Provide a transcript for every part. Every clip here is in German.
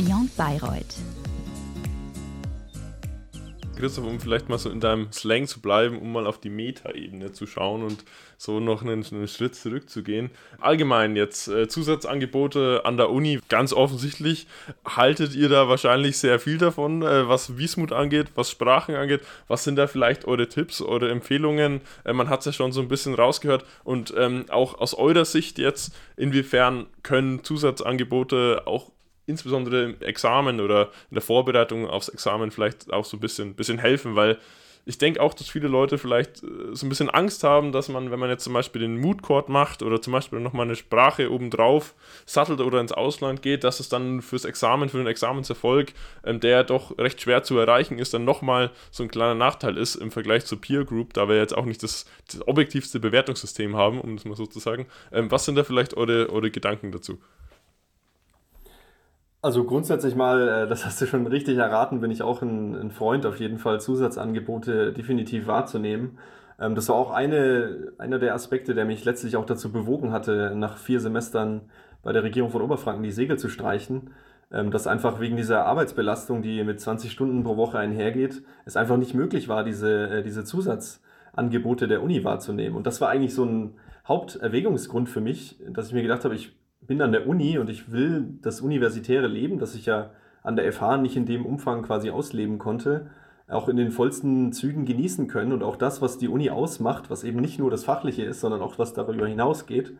Beyond Bayreuth. Christoph, um vielleicht mal so in deinem Slang zu bleiben, um mal auf die Meta-Ebene zu schauen und so noch einen, einen Schritt zurückzugehen. Allgemein jetzt äh, Zusatzangebote an der Uni, ganz offensichtlich haltet ihr da wahrscheinlich sehr viel davon, äh, was Wiesmut angeht, was Sprachen angeht. Was sind da vielleicht eure Tipps, eure Empfehlungen? Äh, man hat es ja schon so ein bisschen rausgehört und ähm, auch aus eurer Sicht jetzt, inwiefern können Zusatzangebote auch insbesondere im Examen oder in der Vorbereitung aufs Examen vielleicht auch so ein bisschen, bisschen helfen, weil ich denke auch, dass viele Leute vielleicht äh, so ein bisschen Angst haben, dass man, wenn man jetzt zum Beispiel den Mood Court macht oder zum Beispiel nochmal eine Sprache obendrauf sattelt oder ins Ausland geht, dass es dann fürs Examen, für den Examenserfolg, ähm, der doch recht schwer zu erreichen ist, dann nochmal so ein kleiner Nachteil ist im Vergleich zur Peer Group, da wir jetzt auch nicht das, das objektivste Bewertungssystem haben, um das mal so zu sagen. Ähm, was sind da vielleicht eure, eure Gedanken dazu? Also grundsätzlich mal, äh, das hast du schon richtig erraten, bin ich auch ein, ein Freund, auf jeden Fall Zusatzangebote definitiv wahrzunehmen. Ähm, das war auch eine, einer der Aspekte, der mich letztlich auch dazu bewogen hatte, nach vier Semestern bei der Regierung von Oberfranken die Segel zu streichen. Ähm, dass einfach wegen dieser Arbeitsbelastung, die mit 20 Stunden pro Woche einhergeht, es einfach nicht möglich war, diese, äh, diese Zusatzangebote der Uni wahrzunehmen. Und das war eigentlich so ein Haupterwägungsgrund für mich, dass ich mir gedacht habe, ich bin an der Uni und ich will das universitäre Leben, das ich ja an der FH nicht in dem Umfang quasi ausleben konnte, auch in den vollsten Zügen genießen können und auch das, was die Uni ausmacht, was eben nicht nur das Fachliche ist, sondern auch was darüber hinausgeht,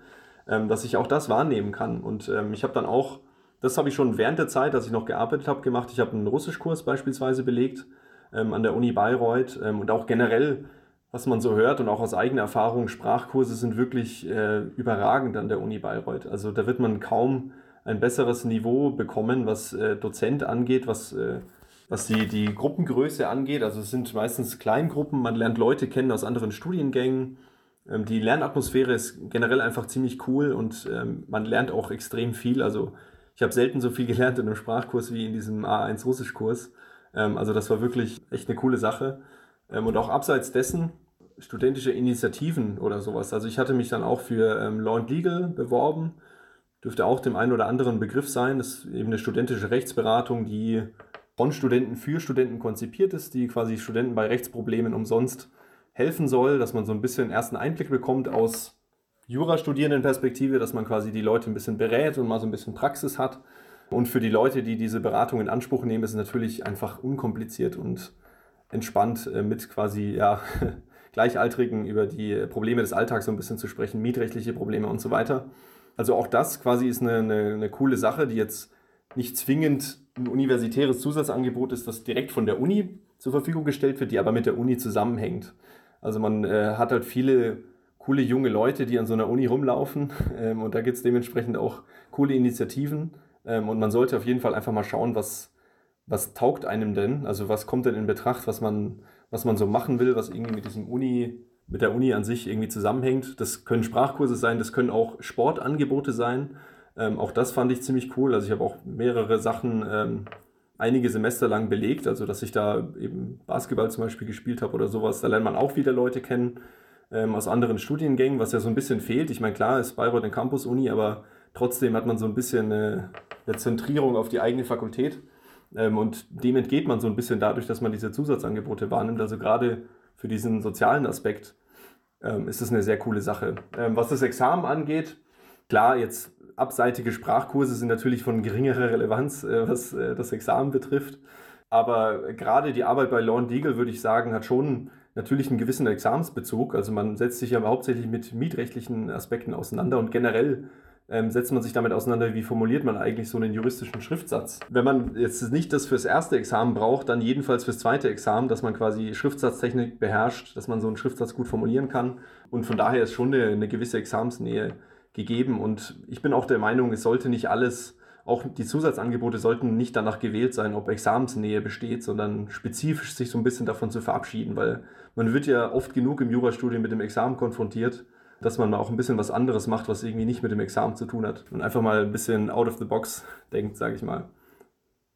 ähm, dass ich auch das wahrnehmen kann. Und ähm, ich habe dann auch, das habe ich schon während der Zeit, als ich noch gearbeitet habe, gemacht. Ich habe einen Russischkurs beispielsweise belegt ähm, an der Uni Bayreuth und auch generell was man so hört und auch aus eigener Erfahrung, Sprachkurse sind wirklich äh, überragend an der Uni Bayreuth. Also da wird man kaum ein besseres Niveau bekommen, was äh, Dozent angeht, was, äh, was die, die Gruppengröße angeht. Also es sind meistens Kleingruppen, man lernt Leute kennen aus anderen Studiengängen. Ähm, die Lernatmosphäre ist generell einfach ziemlich cool und ähm, man lernt auch extrem viel. Also ich habe selten so viel gelernt in einem Sprachkurs wie in diesem A1 Russischkurs. Ähm, also das war wirklich echt eine coole Sache. Ähm, und auch abseits dessen studentische Initiativen oder sowas. Also ich hatte mich dann auch für ähm, Law and Legal beworben. Dürfte auch dem einen oder anderen Begriff sein. Das ist eben eine studentische Rechtsberatung, die von Studenten für Studenten konzipiert ist, die quasi Studenten bei Rechtsproblemen umsonst helfen soll, dass man so ein bisschen ersten Einblick bekommt aus Jurastudierendenperspektive, dass man quasi die Leute ein bisschen berät und mal so ein bisschen Praxis hat. Und für die Leute, die diese Beratung in Anspruch nehmen, ist es natürlich einfach unkompliziert und entspannt äh, mit quasi ja, Gleichaltrigen über die Probleme des Alltags so ein bisschen zu sprechen, mietrechtliche Probleme und so weiter. Also auch das quasi ist eine, eine, eine coole Sache, die jetzt nicht zwingend ein universitäres Zusatzangebot ist, das direkt von der Uni zur Verfügung gestellt wird, die aber mit der Uni zusammenhängt. Also man äh, hat halt viele coole junge Leute, die an so einer Uni rumlaufen ähm, und da gibt es dementsprechend auch coole Initiativen ähm, und man sollte auf jeden Fall einfach mal schauen, was, was taugt einem denn, also was kommt denn in Betracht, was man was man so machen will, was irgendwie mit diesem Uni, mit der Uni an sich irgendwie zusammenhängt. Das können Sprachkurse sein, das können auch Sportangebote sein. Ähm, auch das fand ich ziemlich cool. Also ich habe auch mehrere Sachen ähm, einige Semester lang belegt, also dass ich da eben Basketball zum Beispiel gespielt habe oder sowas. Da lernt man auch wieder Leute kennen ähm, aus anderen Studiengängen, was ja so ein bisschen fehlt. Ich meine, klar ist Bayreuth eine Campus-Uni, aber trotzdem hat man so ein bisschen eine, eine Zentrierung auf die eigene Fakultät. Ähm, und dem entgeht man so ein bisschen dadurch, dass man diese Zusatzangebote wahrnimmt. Also gerade für diesen sozialen Aspekt ähm, ist es eine sehr coole Sache. Ähm, was das Examen angeht, klar, jetzt abseitige Sprachkurse sind natürlich von geringerer Relevanz, äh, was äh, das Examen betrifft. Aber gerade die Arbeit bei Law Deagle, würde ich sagen, hat schon natürlich einen gewissen Examensbezug. Also man setzt sich ja hauptsächlich mit mietrechtlichen Aspekten auseinander und generell ähm, setzt man sich damit auseinander, wie formuliert man eigentlich so einen juristischen Schriftsatz. Wenn man jetzt nicht das fürs erste Examen braucht, dann jedenfalls fürs zweite Examen, dass man quasi Schriftsatztechnik beherrscht, dass man so einen Schriftsatz gut formulieren kann. Und von daher ist schon eine, eine gewisse Examensnähe gegeben. Und ich bin auch der Meinung, es sollte nicht alles auch die Zusatzangebote sollten nicht danach gewählt sein, ob Examensnähe besteht, sondern spezifisch sich so ein bisschen davon zu verabschieden, weil man wird ja oft genug im Jurastudium mit dem Examen konfrontiert dass man mal auch ein bisschen was anderes macht, was irgendwie nicht mit dem Examen zu tun hat und einfach mal ein bisschen out of the box denkt, sage ich mal.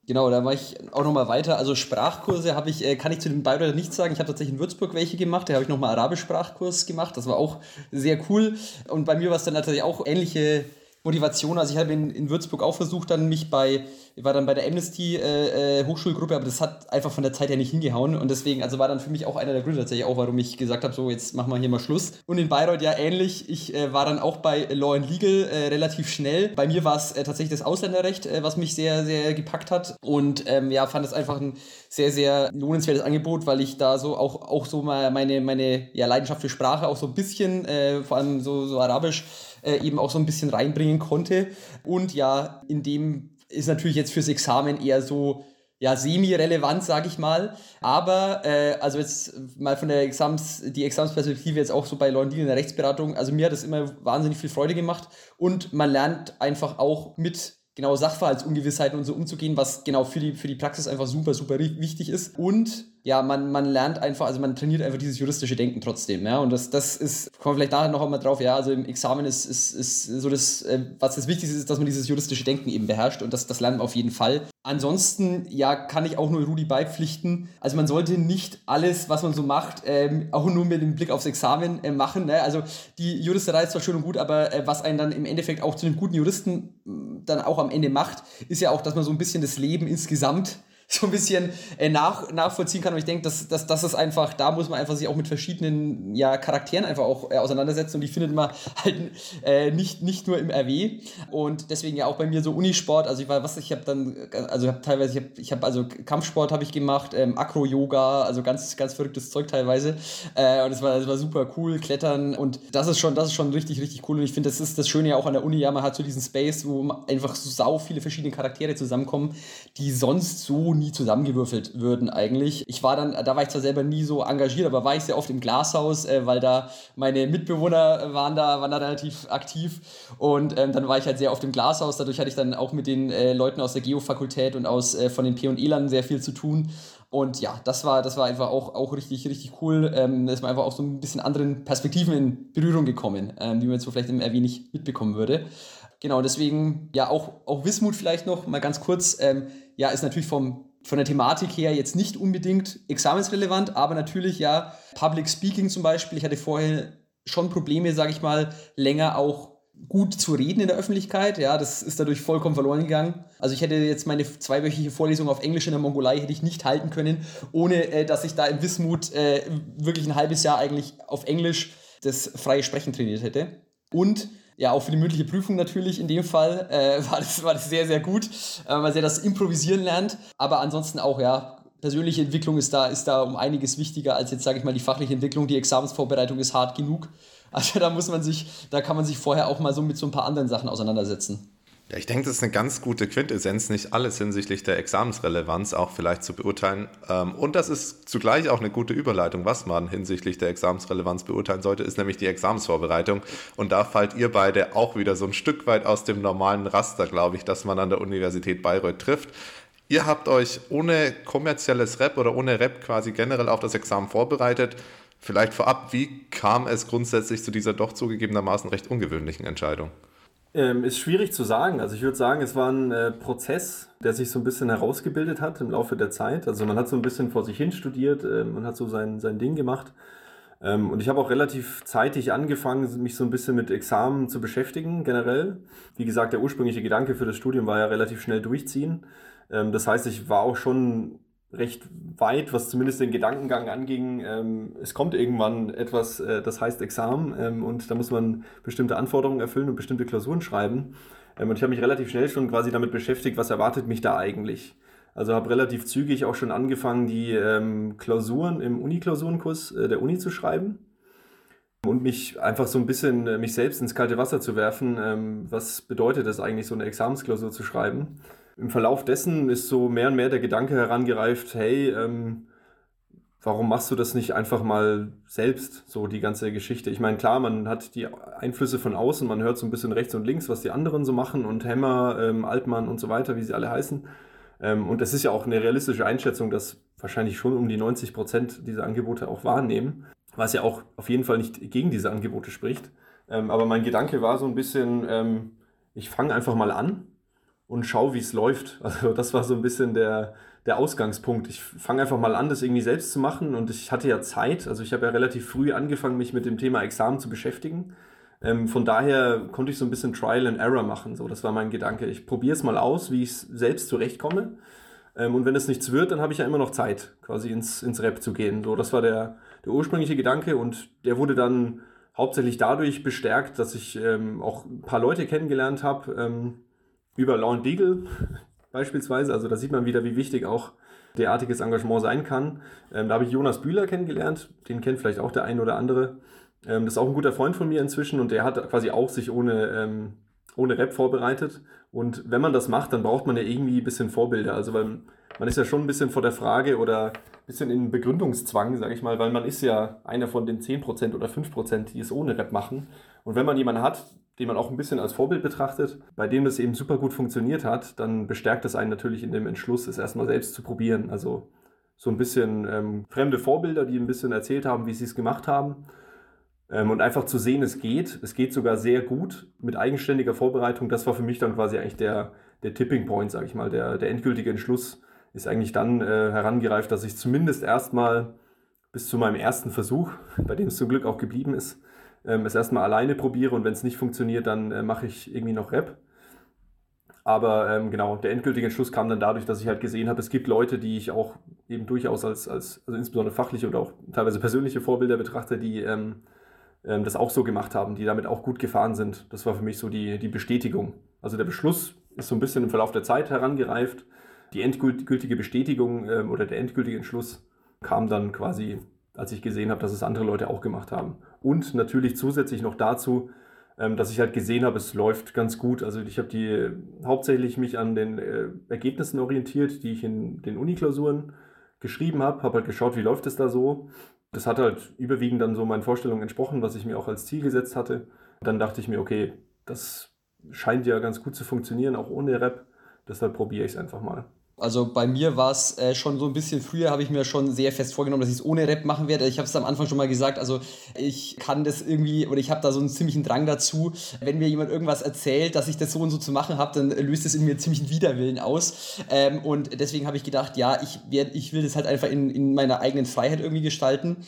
Genau, da war ich auch nochmal weiter. Also Sprachkurse habe ich, äh, kann ich zu den Bayreuther nichts sagen. Ich habe tatsächlich in Würzburg welche gemacht. Da habe ich nochmal Arabisch-Sprachkurs gemacht. Das war auch sehr cool. Und bei mir war es dann natürlich auch ähnliche Motivation. Also ich habe in, in Würzburg auch versucht, dann mich bei, war dann bei der Amnesty äh, äh, Hochschulgruppe, aber das hat einfach von der Zeit her nicht hingehauen. Und deswegen, also war dann für mich auch einer der Gründe tatsächlich auch, warum ich gesagt habe, so jetzt machen wir hier mal Schluss. Und in Bayreuth ja ähnlich. Ich äh, war dann auch bei Law and Legal äh, relativ schnell. Bei mir war es äh, tatsächlich das Ausländerrecht, äh, was mich sehr, sehr gepackt hat. Und ähm, ja, fand es einfach ein sehr, sehr lohnenswertes Angebot, weil ich da so auch, auch so mal meine, meine ja, Leidenschaft für Sprache auch so ein bisschen, äh, vor allem so, so Arabisch, äh, eben auch so ein bisschen reinbringen konnte. Und ja, in dem ist natürlich jetzt fürs Examen eher so ja, semi-relevant, sage ich mal. Aber, äh, also jetzt mal von der Exams, die Examensperspektive jetzt auch so bei Leuten in der Rechtsberatung, also mir hat das immer wahnsinnig viel Freude gemacht und man lernt einfach auch mit genau Sachverhaltsungewissheiten und so umzugehen, was genau für die, für die Praxis einfach super, super wichtig ist. Und ja, man, man lernt einfach, also man trainiert einfach dieses juristische Denken trotzdem, ja. Und das, das ist, kommen wir vielleicht nachher noch einmal drauf, ja, also im Examen ist, ist, ist so das, äh, was das Wichtigste ist, dass man dieses juristische Denken eben beherrscht und das, das lernt man auf jeden Fall. Ansonsten, ja, kann ich auch nur Rudi beipflichten. Also man sollte nicht alles, was man so macht, ähm, auch nur mit dem Blick aufs Examen äh, machen. Ne? Also die Juristerei ist zwar schön und gut, aber äh, was einen dann im Endeffekt auch zu einem guten Juristen mm, dann auch am Ende macht, ist ja auch, dass man so ein bisschen das Leben insgesamt so ein bisschen äh, nach, nachvollziehen kann. Und ich denke, dass, dass, dass es einfach, da muss man einfach sich auch mit verschiedenen ja, Charakteren einfach auch äh, auseinandersetzen. Und die findet man halt äh, nicht, nicht nur im RW. Und deswegen ja auch bei mir so Unisport. Also ich war, was ich habe dann, also habe teilweise, ich habe ich hab also Kampfsport habe ich gemacht, ähm, Akro-Yoga, also ganz, ganz verrücktes Zeug teilweise. Äh, und es war, war super cool, Klettern. Und das ist schon, das ist schon richtig, richtig cool. Und ich finde, das ist das Schöne ja auch an der Uni, ja, man hat so diesen Space, wo einfach so sau viele verschiedene Charaktere zusammenkommen, die sonst so nie zusammengewürfelt würden eigentlich. Ich war dann, da war ich zwar selber nie so engagiert, aber war ich sehr oft im Glashaus, äh, weil da meine Mitbewohner waren da, waren da relativ aktiv und ähm, dann war ich halt sehr oft im Glashaus. Dadurch hatte ich dann auch mit den äh, Leuten aus der Geofakultät und aus äh, von den P&E-Lern sehr viel zu tun. Und ja, das war, das war einfach auch, auch richtig, richtig cool. Ähm, da ist man einfach auch so ein bisschen anderen Perspektiven in Berührung gekommen, ähm, die man jetzt so vielleicht im RW nicht mitbekommen würde. Genau, deswegen, ja, auch, auch Wismut vielleicht noch mal ganz kurz. Ähm, ja, ist natürlich vom von der Thematik her jetzt nicht unbedingt examensrelevant, aber natürlich ja Public Speaking zum Beispiel. Ich hatte vorher schon Probleme, sage ich mal, länger auch gut zu reden in der Öffentlichkeit. Ja, das ist dadurch vollkommen verloren gegangen. Also ich hätte jetzt meine zweiwöchige Vorlesung auf Englisch in der Mongolei hätte ich nicht halten können, ohne äh, dass ich da in Wismut äh, wirklich ein halbes Jahr eigentlich auf Englisch das freie Sprechen trainiert hätte. Und ja, auch für die mündliche Prüfung natürlich in dem Fall äh, war, das, war das sehr, sehr gut, äh, weil sie das Improvisieren lernt. Aber ansonsten auch, ja, persönliche Entwicklung ist da, ist da um einiges wichtiger als jetzt, sage ich mal, die fachliche Entwicklung. Die Examensvorbereitung ist hart genug. Also da muss man sich, da kann man sich vorher auch mal so mit so ein paar anderen Sachen auseinandersetzen. Ich denke, das ist eine ganz gute Quintessenz, nicht alles hinsichtlich der Examensrelevanz auch vielleicht zu beurteilen. Ähm, und das ist zugleich auch eine gute Überleitung, was man hinsichtlich der Examensrelevanz beurteilen sollte, ist nämlich die Examensvorbereitung. Und da fallt ihr beide auch wieder so ein Stück weit aus dem normalen Raster, glaube ich, das man an der Universität Bayreuth trifft. Ihr habt euch ohne kommerzielles Rep oder ohne Rep quasi generell auf das Examen vorbereitet. Vielleicht vorab, wie kam es grundsätzlich zu dieser doch zugegebenermaßen recht ungewöhnlichen Entscheidung? Ähm, ist schwierig zu sagen. Also ich würde sagen, es war ein äh, Prozess, der sich so ein bisschen herausgebildet hat im Laufe der Zeit. Also man hat so ein bisschen vor sich hin studiert ähm, hat so sein, sein Ding gemacht. Ähm, und ich habe auch relativ zeitig angefangen, mich so ein bisschen mit Examen zu beschäftigen, generell. Wie gesagt, der ursprüngliche Gedanke für das Studium war ja relativ schnell durchziehen. Ähm, das heißt, ich war auch schon recht weit, was zumindest den Gedankengang anging. Ähm, es kommt irgendwann etwas, äh, das heißt Examen ähm, und da muss man bestimmte Anforderungen erfüllen und bestimmte Klausuren schreiben. Ähm, und ich habe mich relativ schnell schon quasi damit beschäftigt, was erwartet mich da eigentlich. Also habe relativ zügig auch schon angefangen, die ähm, Klausuren im Uni-Klausurenkurs äh, der Uni zu schreiben und mich einfach so ein bisschen äh, mich selbst ins kalte Wasser zu werfen. Ähm, was bedeutet es eigentlich, so eine Examensklausur zu schreiben? Im Verlauf dessen ist so mehr und mehr der Gedanke herangereift, hey, ähm, warum machst du das nicht einfach mal selbst, so die ganze Geschichte? Ich meine, klar, man hat die Einflüsse von außen, man hört so ein bisschen rechts und links, was die anderen so machen und Hammer, ähm, Altmann und so weiter, wie sie alle heißen. Ähm, und es ist ja auch eine realistische Einschätzung, dass wahrscheinlich schon um die 90 Prozent diese Angebote auch wahrnehmen, was ja auch auf jeden Fall nicht gegen diese Angebote spricht. Ähm, aber mein Gedanke war so ein bisschen, ähm, ich fange einfach mal an und schau, wie es läuft. Also das war so ein bisschen der, der Ausgangspunkt. Ich fange einfach mal an, das irgendwie selbst zu machen und ich hatte ja Zeit. Also ich habe ja relativ früh angefangen, mich mit dem Thema Examen zu beschäftigen. Ähm, von daher konnte ich so ein bisschen Trial and Error machen. So, das war mein Gedanke. Ich probiere es mal aus, wie ich selbst zurechtkomme. Ähm, und wenn es nichts wird, dann habe ich ja immer noch Zeit, quasi ins, ins Rap zu gehen. So, das war der, der ursprüngliche Gedanke und der wurde dann hauptsächlich dadurch bestärkt, dass ich ähm, auch ein paar Leute kennengelernt habe, ähm, über Lawn Deagle beispielsweise. Also da sieht man wieder, wie wichtig auch derartiges Engagement sein kann. Ähm, da habe ich Jonas Bühler kennengelernt, den kennt vielleicht auch der ein oder andere. Ähm, das ist auch ein guter Freund von mir inzwischen und der hat quasi auch sich ohne, ähm, ohne Rap vorbereitet. Und wenn man das macht, dann braucht man ja irgendwie ein bisschen Vorbilder. Also weil man ist ja schon ein bisschen vor der Frage oder ein bisschen in Begründungszwang, sage ich mal, weil man ist ja einer von den 10% oder 5%, die es ohne Rap machen. Und wenn man jemanden hat, den man auch ein bisschen als Vorbild betrachtet, bei dem das eben super gut funktioniert hat, dann bestärkt das einen natürlich in dem Entschluss, es erstmal selbst zu probieren. Also so ein bisschen ähm, fremde Vorbilder, die ein bisschen erzählt haben, wie sie es gemacht haben. Ähm, und einfach zu sehen, es geht. Es geht sogar sehr gut mit eigenständiger Vorbereitung. Das war für mich dann quasi eigentlich der, der Tipping Point, sage ich mal. Der, der endgültige Entschluss ist eigentlich dann äh, herangereift, dass ich zumindest erstmal bis zu meinem ersten Versuch, bei dem es zum Glück auch geblieben ist, ähm, es erstmal alleine probiere und wenn es nicht funktioniert, dann äh, mache ich irgendwie noch Rap. Aber ähm, genau, der endgültige Entschluss kam dann dadurch, dass ich halt gesehen habe, es gibt Leute, die ich auch eben durchaus als, als also insbesondere fachliche oder auch teilweise persönliche Vorbilder betrachte, die ähm, ähm, das auch so gemacht haben, die damit auch gut gefahren sind. Das war für mich so die, die Bestätigung. Also der Beschluss ist so ein bisschen im Verlauf der Zeit herangereift. Die endgültige Bestätigung ähm, oder der endgültige Entschluss kam dann quasi als ich gesehen habe, dass es andere Leute auch gemacht haben. Und natürlich zusätzlich noch dazu, ähm, dass ich halt gesehen habe, es läuft ganz gut. Also ich habe die hauptsächlich mich an den äh, Ergebnissen orientiert, die ich in den Uniklausuren geschrieben habe, habe halt geschaut, wie läuft es da so. Das hat halt überwiegend dann so meinen Vorstellungen entsprochen, was ich mir auch als Ziel gesetzt hatte. dann dachte ich mir, okay, das scheint ja ganz gut zu funktionieren, auch ohne Rap. Deshalb probiere ich es einfach mal. Also bei mir war es äh, schon so ein bisschen früher, habe ich mir schon sehr fest vorgenommen, dass ich es ohne Rap machen werde. Ich habe es am Anfang schon mal gesagt, also ich kann das irgendwie, oder ich habe da so einen ziemlichen Drang dazu, wenn mir jemand irgendwas erzählt, dass ich das so und so zu machen habe, dann löst es in mir ziemlich einen Widerwillen aus. Ähm, und deswegen habe ich gedacht, ja, ich, werd, ich will das halt einfach in, in meiner eigenen Freiheit irgendwie gestalten.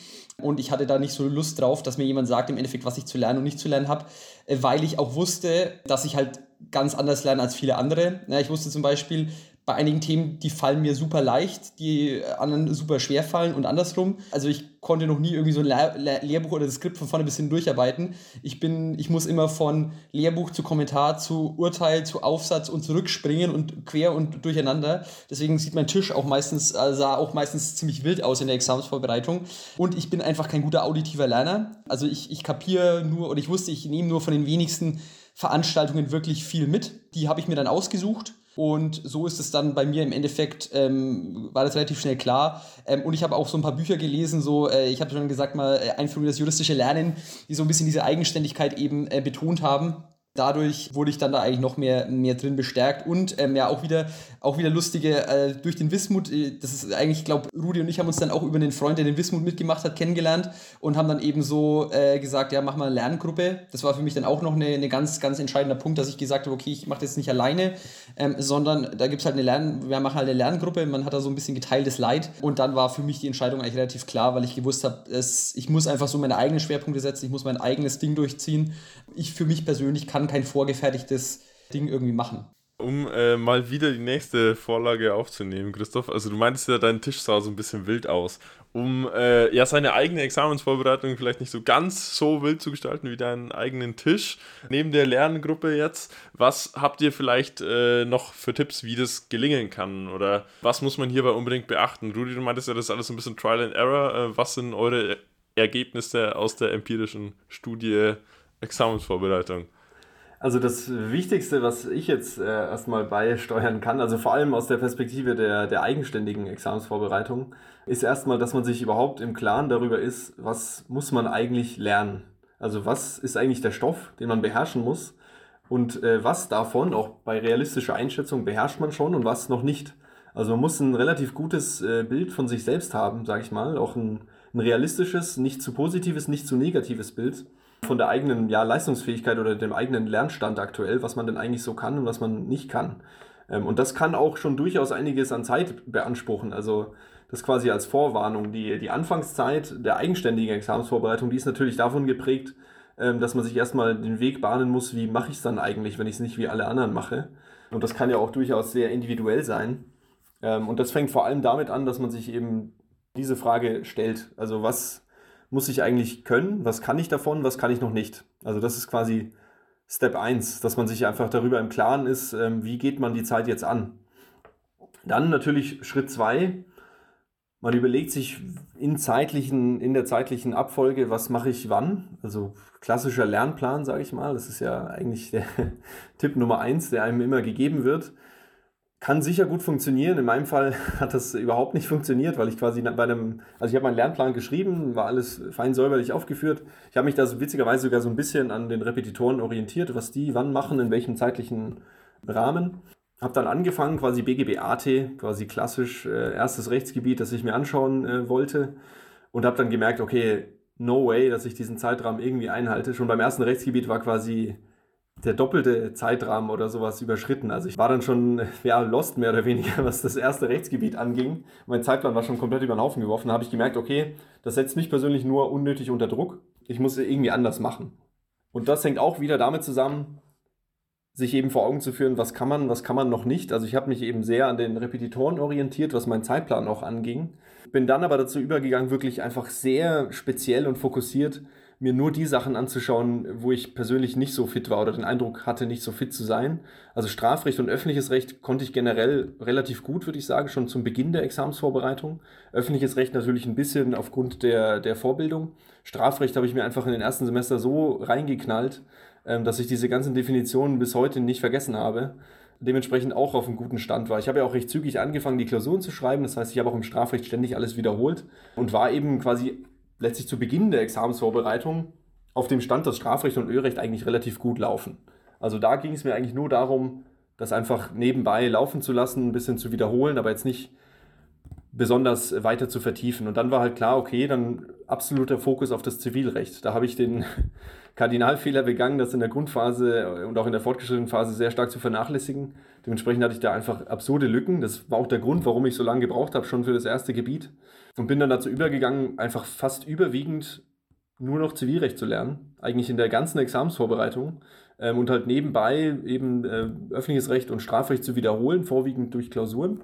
Und ich hatte da nicht so Lust drauf, dass mir jemand sagt, im Endeffekt, was ich zu lernen und nicht zu lernen habe, äh, weil ich auch wusste, dass ich halt ganz anders lerne als viele andere. Ja, ich wusste zum Beispiel, bei einigen Themen, die fallen mir super leicht, die anderen super schwer fallen und andersrum. Also ich konnte noch nie irgendwie so ein Lehr Lehrbuch oder das Skript von vorne bis hin durcharbeiten. Ich bin, ich muss immer von Lehrbuch zu Kommentar zu Urteil zu Aufsatz und zurückspringen und quer und durcheinander. Deswegen sieht mein Tisch auch meistens, äh, sah auch meistens ziemlich wild aus in der Examensvorbereitung. Und ich bin einfach kein guter auditiver Lerner. Also ich, ich kapiere nur oder ich wusste, ich nehme nur von den wenigsten Veranstaltungen wirklich viel mit. Die habe ich mir dann ausgesucht und so ist es dann bei mir im Endeffekt, ähm, war das relativ schnell klar. Ähm, und ich habe auch so ein paar Bücher gelesen, so, äh, ich habe schon gesagt mal, äh, Einführung in das juristische Lernen, die so ein bisschen diese Eigenständigkeit eben äh, betont haben dadurch wurde ich dann da eigentlich noch mehr, mehr drin bestärkt und ähm, ja auch wieder, auch wieder lustige, äh, durch den Wismut, äh, das ist eigentlich, ich glaube, Rudi und ich haben uns dann auch über den Freund, der den Wismut mitgemacht hat, kennengelernt und haben dann eben so äh, gesagt, ja, mach mal eine Lerngruppe. Das war für mich dann auch noch eine, eine ganz, ganz entscheidender Punkt, dass ich gesagt habe, okay, ich mache das nicht alleine, ähm, sondern da gibt es halt eine Lern, wir machen halt eine Lerngruppe, man hat da so ein bisschen geteiltes Leid und dann war für mich die Entscheidung eigentlich relativ klar, weil ich gewusst habe, ich muss einfach so meine eigenen Schwerpunkte setzen, ich muss mein eigenes Ding durchziehen. Ich für mich persönlich kann kein vorgefertigtes Ding irgendwie machen. Um äh, mal wieder die nächste Vorlage aufzunehmen, Christoph. Also du meintest ja, dein Tisch sah so ein bisschen wild aus. Um äh, ja seine eigene Examensvorbereitung vielleicht nicht so ganz so wild zu gestalten wie deinen eigenen Tisch, neben der Lerngruppe jetzt, was habt ihr vielleicht äh, noch für Tipps, wie das gelingen kann? Oder was muss man hierbei unbedingt beachten? Rudi, du meintest ja, das ist alles ein bisschen Trial and Error. Äh, was sind eure Ergebnisse aus der empirischen Studie Examensvorbereitung? Also das Wichtigste, was ich jetzt äh, erstmal beisteuern kann, also vor allem aus der Perspektive der, der eigenständigen Examensvorbereitung, ist erstmal, dass man sich überhaupt im Klaren darüber ist, was muss man eigentlich lernen. Also was ist eigentlich der Stoff, den man beherrschen muss und äh, was davon, auch bei realistischer Einschätzung, beherrscht man schon und was noch nicht. Also man muss ein relativ gutes äh, Bild von sich selbst haben, sage ich mal, auch ein, ein realistisches, nicht zu positives, nicht zu negatives Bild von der eigenen ja, Leistungsfähigkeit oder dem eigenen Lernstand aktuell, was man denn eigentlich so kann und was man nicht kann. Ähm, und das kann auch schon durchaus einiges an Zeit beanspruchen. Also das quasi als Vorwarnung. Die, die Anfangszeit der eigenständigen Examensvorbereitung, die ist natürlich davon geprägt, ähm, dass man sich erstmal den Weg bahnen muss, wie mache ich es dann eigentlich, wenn ich es nicht wie alle anderen mache. Und das kann ja auch durchaus sehr individuell sein. Ähm, und das fängt vor allem damit an, dass man sich eben diese Frage stellt. Also was muss ich eigentlich können? Was kann ich davon? Was kann ich noch nicht? Also das ist quasi Step 1, dass man sich einfach darüber im Klaren ist, ähm, wie geht man die Zeit jetzt an. Dann natürlich Schritt 2, man überlegt sich in, zeitlichen, in der zeitlichen Abfolge, was mache ich wann. Also klassischer Lernplan, sage ich mal. Das ist ja eigentlich der Tipp Nummer 1, der einem immer gegeben wird. Kann sicher gut funktionieren. In meinem Fall hat das überhaupt nicht funktioniert, weil ich quasi bei einem, also ich habe meinen Lernplan geschrieben, war alles fein säuberlich aufgeführt. Ich habe mich da so witzigerweise sogar so ein bisschen an den Repetitoren orientiert, was die wann machen, in welchem zeitlichen Rahmen. Habe dann angefangen, quasi BGB-AT, quasi klassisch äh, erstes Rechtsgebiet, das ich mir anschauen äh, wollte. Und habe dann gemerkt, okay, no way, dass ich diesen Zeitrahmen irgendwie einhalte. Schon beim ersten Rechtsgebiet war quasi der doppelte Zeitrahmen oder sowas überschritten. Also ich war dann schon ja, lost mehr oder weniger, was das erste Rechtsgebiet anging. Mein Zeitplan war schon komplett über den Haufen geworfen. Da habe ich gemerkt, okay, das setzt mich persönlich nur unnötig unter Druck. Ich muss es irgendwie anders machen. Und das hängt auch wieder damit zusammen, sich eben vor Augen zu führen, was kann man, was kann man noch nicht. Also ich habe mich eben sehr an den Repetitoren orientiert, was meinen Zeitplan auch anging. Bin dann aber dazu übergegangen, wirklich einfach sehr speziell und fokussiert mir nur die Sachen anzuschauen, wo ich persönlich nicht so fit war oder den Eindruck hatte, nicht so fit zu sein. Also Strafrecht und öffentliches Recht konnte ich generell relativ gut, würde ich sagen, schon zum Beginn der Examsvorbereitung. Öffentliches Recht natürlich ein bisschen aufgrund der, der Vorbildung. Strafrecht habe ich mir einfach in den ersten Semester so reingeknallt, ähm, dass ich diese ganzen Definitionen bis heute nicht vergessen habe. Dementsprechend auch auf einem guten Stand war. Ich habe ja auch recht zügig angefangen, die Klausuren zu schreiben. Das heißt, ich habe auch im Strafrecht ständig alles wiederholt und war eben quasi letztlich zu Beginn der Examensvorbereitung auf dem Stand, dass Strafrecht und Ölrecht eigentlich relativ gut laufen. Also da ging es mir eigentlich nur darum, das einfach nebenbei laufen zu lassen, ein bisschen zu wiederholen, aber jetzt nicht besonders weiter zu vertiefen. Und dann war halt klar, okay, dann absoluter Fokus auf das Zivilrecht. Da habe ich den Kardinalfehler begangen, das in der Grundphase und auch in der fortgeschrittenen Phase sehr stark zu vernachlässigen. Dementsprechend hatte ich da einfach absurde Lücken. Das war auch der Grund, warum ich so lange gebraucht habe, schon für das erste Gebiet. Und bin dann dazu übergegangen, einfach fast überwiegend nur noch Zivilrecht zu lernen. Eigentlich in der ganzen Examensvorbereitung. Ähm, und halt nebenbei eben äh, öffentliches Recht und Strafrecht zu wiederholen, vorwiegend durch Klausuren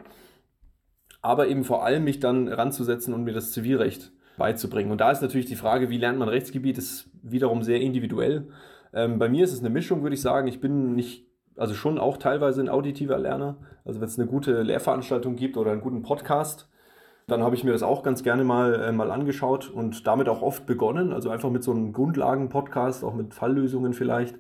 aber eben vor allem mich dann ranzusetzen und mir das Zivilrecht beizubringen. Und da ist natürlich die Frage, wie lernt man Rechtsgebiet, ist wiederum sehr individuell. Ähm, bei mir ist es eine Mischung, würde ich sagen. Ich bin nicht, also schon auch teilweise ein auditiver Lerner. Also wenn es eine gute Lehrveranstaltung gibt oder einen guten Podcast, dann habe ich mir das auch ganz gerne mal, äh, mal angeschaut und damit auch oft begonnen. Also einfach mit so einem Grundlagen-Podcast, auch mit Falllösungen vielleicht.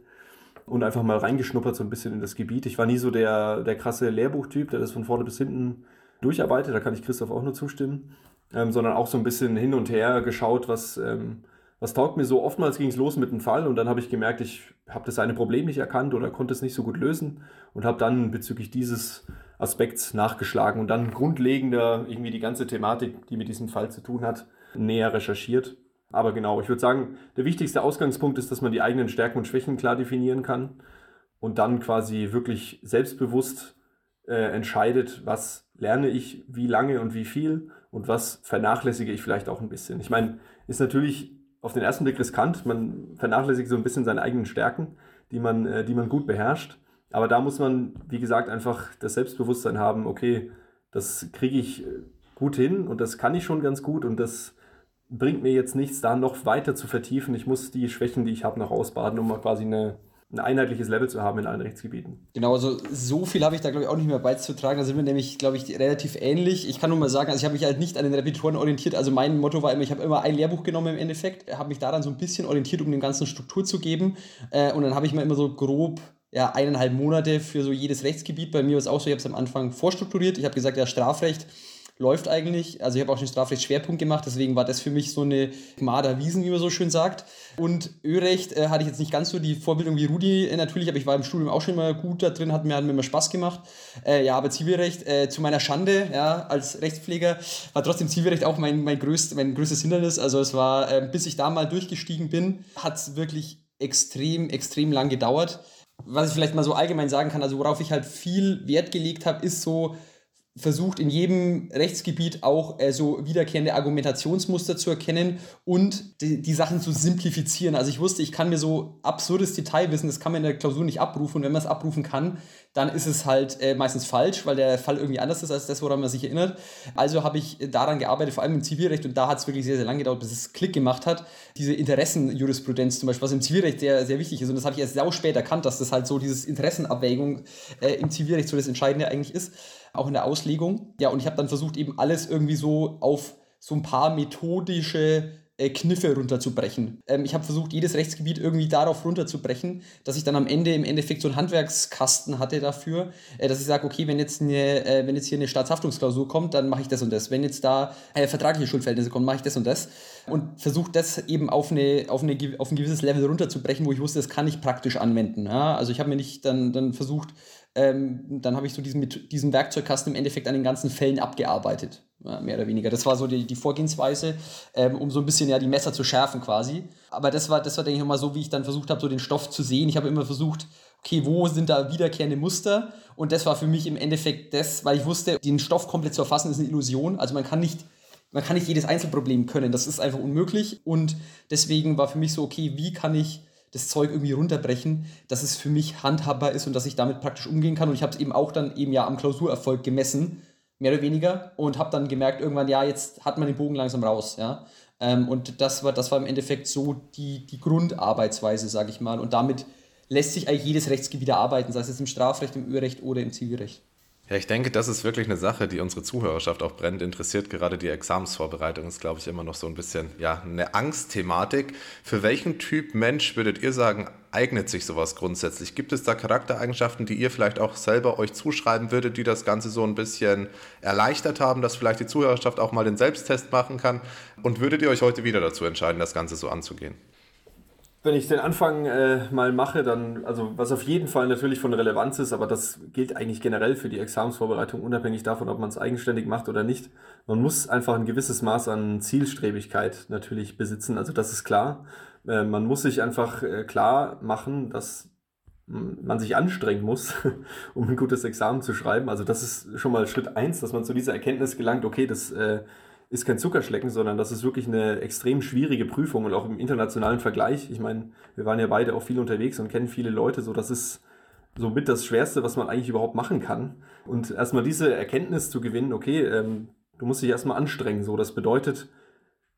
Und einfach mal reingeschnuppert so ein bisschen in das Gebiet. Ich war nie so der, der krasse Lehrbuchtyp, der das von vorne bis hinten durcharbeite, da kann ich Christoph auch nur zustimmen, ähm, sondern auch so ein bisschen hin und her geschaut, was, ähm, was taugt mir so. Oftmals ging es los mit einem Fall und dann habe ich gemerkt, ich habe das eine Problem nicht erkannt oder konnte es nicht so gut lösen und habe dann bezüglich dieses Aspekts nachgeschlagen und dann grundlegender irgendwie die ganze Thematik, die mit diesem Fall zu tun hat, näher recherchiert. Aber genau, ich würde sagen, der wichtigste Ausgangspunkt ist, dass man die eigenen Stärken und Schwächen klar definieren kann und dann quasi wirklich selbstbewusst äh, entscheidet, was lerne ich wie lange und wie viel und was vernachlässige ich vielleicht auch ein bisschen. Ich meine, ist natürlich auf den ersten Blick riskant, man vernachlässigt so ein bisschen seine eigenen Stärken, die man, äh, die man gut beherrscht. Aber da muss man, wie gesagt, einfach das Selbstbewusstsein haben, okay, das kriege ich äh, gut hin und das kann ich schon ganz gut und das bringt mir jetzt nichts, da noch weiter zu vertiefen. Ich muss die Schwächen, die ich habe, noch ausbaden, um mal quasi eine, ein einheitliches Level zu haben in allen Rechtsgebieten. Genau, also so viel habe ich da, glaube ich, auch nicht mehr beizutragen. Da sind wir nämlich, glaube ich, relativ ähnlich. Ich kann nur mal sagen, also ich habe mich halt nicht an den Repetitoren orientiert. Also mein Motto war immer, ich habe immer ein Lehrbuch genommen im Endeffekt, habe mich daran so ein bisschen orientiert, um dem Ganzen Struktur zu geben. Äh, und dann habe ich mir immer so grob ja, eineinhalb Monate für so jedes Rechtsgebiet. Bei mir war es auch so, ich habe es am Anfang vorstrukturiert. Ich habe gesagt, ja, Strafrecht läuft eigentlich. Also ich habe auch den Strafrechtsschwerpunkt gemacht, deswegen war das für mich so eine Gmada Wiesen, wie man so schön sagt. Und Örecht äh, hatte ich jetzt nicht ganz so die Vorbildung wie Rudi äh, natürlich, aber ich war im Studium auch schon mal gut da drin, hat mir, hat mir immer Spaß gemacht. Äh, ja, aber Zivilrecht, äh, zu meiner Schande, ja, als Rechtspfleger, war trotzdem Zivilrecht auch mein, mein, größt, mein größtes Hindernis. Also es war, äh, bis ich da mal durchgestiegen bin, hat es wirklich extrem, extrem lang gedauert. Was ich vielleicht mal so allgemein sagen kann, also worauf ich halt viel Wert gelegt habe, ist so, versucht in jedem Rechtsgebiet auch äh, so wiederkehrende Argumentationsmuster zu erkennen und die, die, Sachen zu simplifizieren. Also ich wusste, ich kann mir so absurdes Detailwissen, das kann man in der Klausur nicht abrufen und wenn man es abrufen kann, dann ist es halt äh, meistens falsch, weil der Fall irgendwie anders ist als das, woran man sich erinnert. Also habe ich daran gearbeitet, vor allem im Zivilrecht und da hat es wirklich sehr, sehr lange gedauert, bis es Klick gemacht hat. Diese Interessenjurisprudenz zum Beispiel, was im Zivilrecht sehr, sehr wichtig ist und das habe ich erst sau spät erkannt, dass das halt so dieses Interessenabwägung äh, im Zivilrecht so das Entscheidende eigentlich ist auch in der Auslegung. Ja, und ich habe dann versucht, eben alles irgendwie so auf so ein paar methodische äh, Kniffe runterzubrechen. Ähm, ich habe versucht, jedes Rechtsgebiet irgendwie darauf runterzubrechen, dass ich dann am Ende im Endeffekt so einen Handwerkskasten hatte dafür, äh, dass ich sage, okay, wenn jetzt, eine, äh, wenn jetzt hier eine Staatshaftungsklausur kommt, dann mache ich das und das. Wenn jetzt da äh, vertragliche Schuldverhältnisse kommen, mache ich das und das. Und versucht das eben auf, eine, auf, eine, auf ein gewisses Level runterzubrechen, wo ich wusste, das kann ich praktisch anwenden. Ja? Also ich habe mir nicht dann, dann versucht, ähm, dann habe ich so diesen, diesen Werkzeugkasten im Endeffekt an den ganzen Fällen abgearbeitet, ja, mehr oder weniger. Das war so die, die Vorgehensweise, ähm, um so ein bisschen ja die Messer zu schärfen quasi. Aber das war, das war denke ich mal so, wie ich dann versucht habe, so den Stoff zu sehen. Ich habe immer versucht, okay, wo sind da wiederkehrende Muster? Und das war für mich im Endeffekt das, weil ich wusste, den Stoff komplett zu erfassen ist eine Illusion. Also man kann nicht man kann nicht jedes Einzelproblem können, das ist einfach unmöglich. Und deswegen war für mich so, okay, wie kann ich das Zeug irgendwie runterbrechen, dass es für mich handhabbar ist und dass ich damit praktisch umgehen kann. Und ich habe es eben auch dann eben ja am Klausurerfolg gemessen, mehr oder weniger, und habe dann gemerkt, irgendwann, ja, jetzt hat man den Bogen langsam raus, ja. Ähm, und das war, das war im Endeffekt so die, die Grundarbeitsweise, sage ich mal. Und damit lässt sich eigentlich jedes Rechtsgebiet arbeiten, sei es jetzt im Strafrecht, im Urrecht oder im Zivilrecht. Ja, ich denke, das ist wirklich eine Sache, die unsere Zuhörerschaft auch brennend interessiert. Gerade die Examensvorbereitung ist, glaube ich, immer noch so ein bisschen ja, eine Angstthematik. Für welchen Typ Mensch würdet ihr sagen, eignet sich sowas grundsätzlich? Gibt es da Charaktereigenschaften, die ihr vielleicht auch selber euch zuschreiben würdet, die das Ganze so ein bisschen erleichtert haben, dass vielleicht die Zuhörerschaft auch mal den Selbsttest machen kann? Und würdet ihr euch heute wieder dazu entscheiden, das Ganze so anzugehen? Wenn ich den Anfang äh, mal mache, dann, also was auf jeden Fall natürlich von Relevanz ist, aber das gilt eigentlich generell für die Examensvorbereitung, unabhängig davon, ob man es eigenständig macht oder nicht. Man muss einfach ein gewisses Maß an Zielstrebigkeit natürlich besitzen, also das ist klar. Äh, man muss sich einfach äh, klar machen, dass man sich anstrengen muss, um ein gutes Examen zu schreiben. Also das ist schon mal Schritt eins, dass man zu dieser Erkenntnis gelangt, okay, das äh, ist kein Zuckerschlecken, sondern das ist wirklich eine extrem schwierige Prüfung und auch im internationalen Vergleich. Ich meine, wir waren ja beide auch viel unterwegs und kennen viele Leute, so das ist somit das Schwerste, was man eigentlich überhaupt machen kann. Und erstmal diese Erkenntnis zu gewinnen, okay, ähm, du musst dich erstmal anstrengen. So, das bedeutet,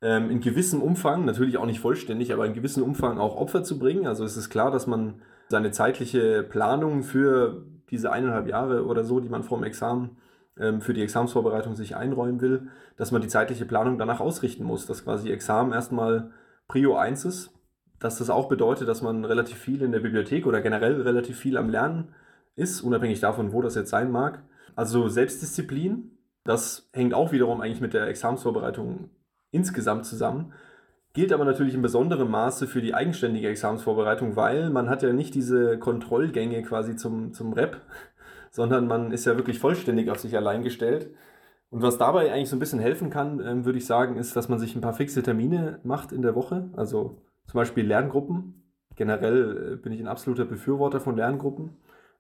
ähm, in gewissem Umfang, natürlich auch nicht vollständig, aber in gewissem Umfang auch Opfer zu bringen. Also es ist klar, dass man seine zeitliche Planung für diese eineinhalb Jahre oder so, die man vor dem Examen für die Examsvorbereitung sich einräumen will, dass man die zeitliche Planung danach ausrichten muss, dass quasi Examen erstmal Prio 1 ist, dass das auch bedeutet, dass man relativ viel in der Bibliothek oder generell relativ viel am Lernen ist, unabhängig davon, wo das jetzt sein mag. Also Selbstdisziplin, das hängt auch wiederum eigentlich mit der Examsvorbereitung insgesamt zusammen. Gilt aber natürlich in besonderem Maße für die eigenständige Examsvorbereitung, weil man hat ja nicht diese Kontrollgänge quasi zum, zum Rep, sondern man ist ja wirklich vollständig auf sich allein gestellt. Und was dabei eigentlich so ein bisschen helfen kann, ähm, würde ich sagen, ist, dass man sich ein paar fixe Termine macht in der Woche. Also zum Beispiel Lerngruppen. Generell äh, bin ich ein absoluter Befürworter von Lerngruppen.